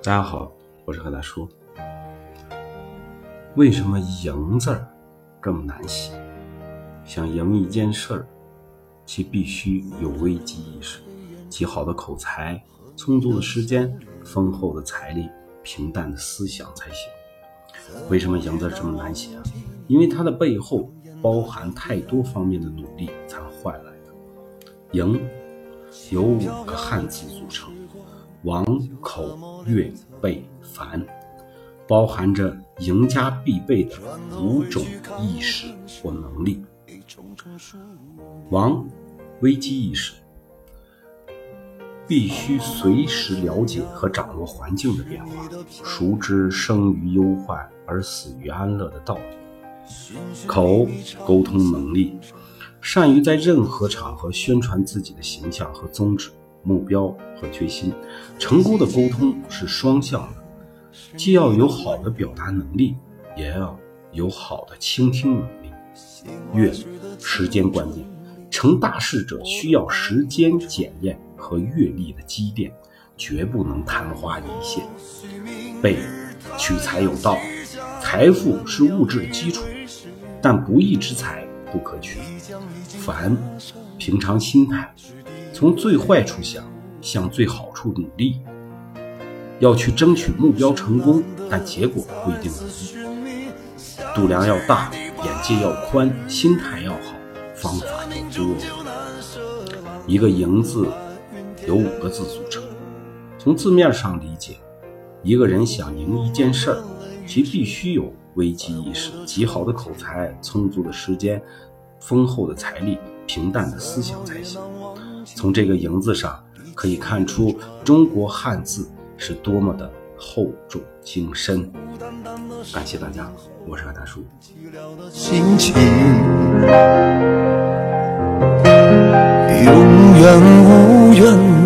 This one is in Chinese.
大家好，我是何大叔。为什么“赢”字儿这么难写？想赢一件事儿，其必须有危机意识、极好的口才、充足的时间、丰厚的财力、平淡的思想才行。为什么“赢”字这么难写啊？因为它的背后包含太多方面的努力才换来的。“赢”由五个汉字组成。王口月备凡，包含着赢家必备的五种意识或能力。王，危机意识，必须随时了解和掌握环境的变化，熟知生于忧患而死于安乐的道理。口，沟通能力，善于在任何场合宣传自己的形象和宗旨。目标和决心，成功的沟通是双向的，既要有好的表达能力，也要有好的倾听能力。月，时间观念，成大事者需要时间检验和阅历的积淀，绝不能昙花一现。备，取财有道，财富是物质的基础，但不义之财不可取。凡，平常心态。从最坏处想，向最好处努力，要去争取目标成功，但结果不一定如意。度量要大，眼界要宽，心态要好，方法要多。一个“赢”字由五个字组成。从字面上理解，一个人想赢一件事儿，其必须有危机意识、极好的口才、充足的时间、丰厚的财力、平淡的思想才行。从这个“营”字上可以看出，中国汉字是多么的厚重精深。感谢大家，我是阿大叔。永远无怨。